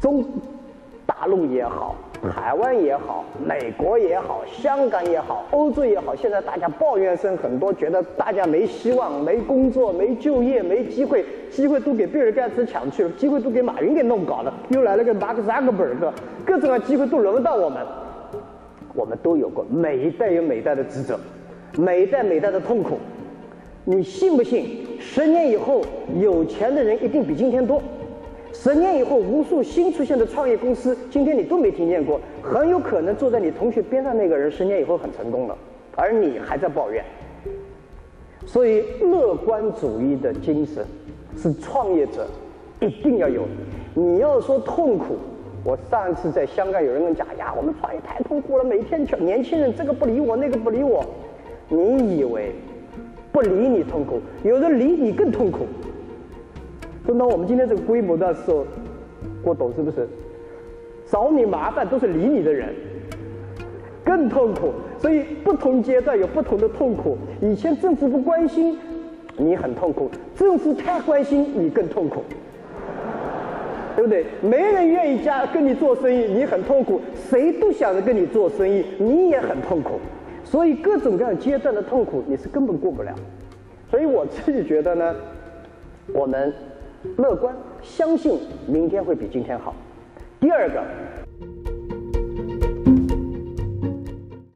中大陆也好，台湾也好，美国也好，香港也好，欧洲也好，现在大家抱怨声很多，觉得大家没希望、没工作、没就业、没机会，机会都给比尔盖茨抢去了，机会都给马云给弄搞了，又来了个马克扎克伯格，各种各样机会都轮不到我们。我们都有过，每一代有每一代的职责，每一代每一代的痛苦。你信不信？十年以后，有钱的人一定比今天多。十年以后，无数新出现的创业公司，今天你都没听见过，很有可能坐在你同学边上那个人，十年以后很成功了，而你还在抱怨。所以，乐观主义的精神是创业者一定要有。你要说痛苦，我上次在香港有人跟我讲呀，我们创业太痛苦了，每天全年轻人这个不理我，那个不理我。你以为不理你痛苦，有人理你更痛苦。等到我们今天这个规模的时候，我懂是不是？找你麻烦都是理你的人，更痛苦。所以不同阶段有不同的痛苦。以前政府不关心，你很痛苦；政府太关心，你更痛苦，对不对？没人愿意加跟你做生意，你很痛苦；谁都想着跟你做生意，你也很痛苦。所以各种各样阶段的痛苦，你是根本过不了。所以我自己觉得呢，我们乐观，相信明天会比今天好。第二个，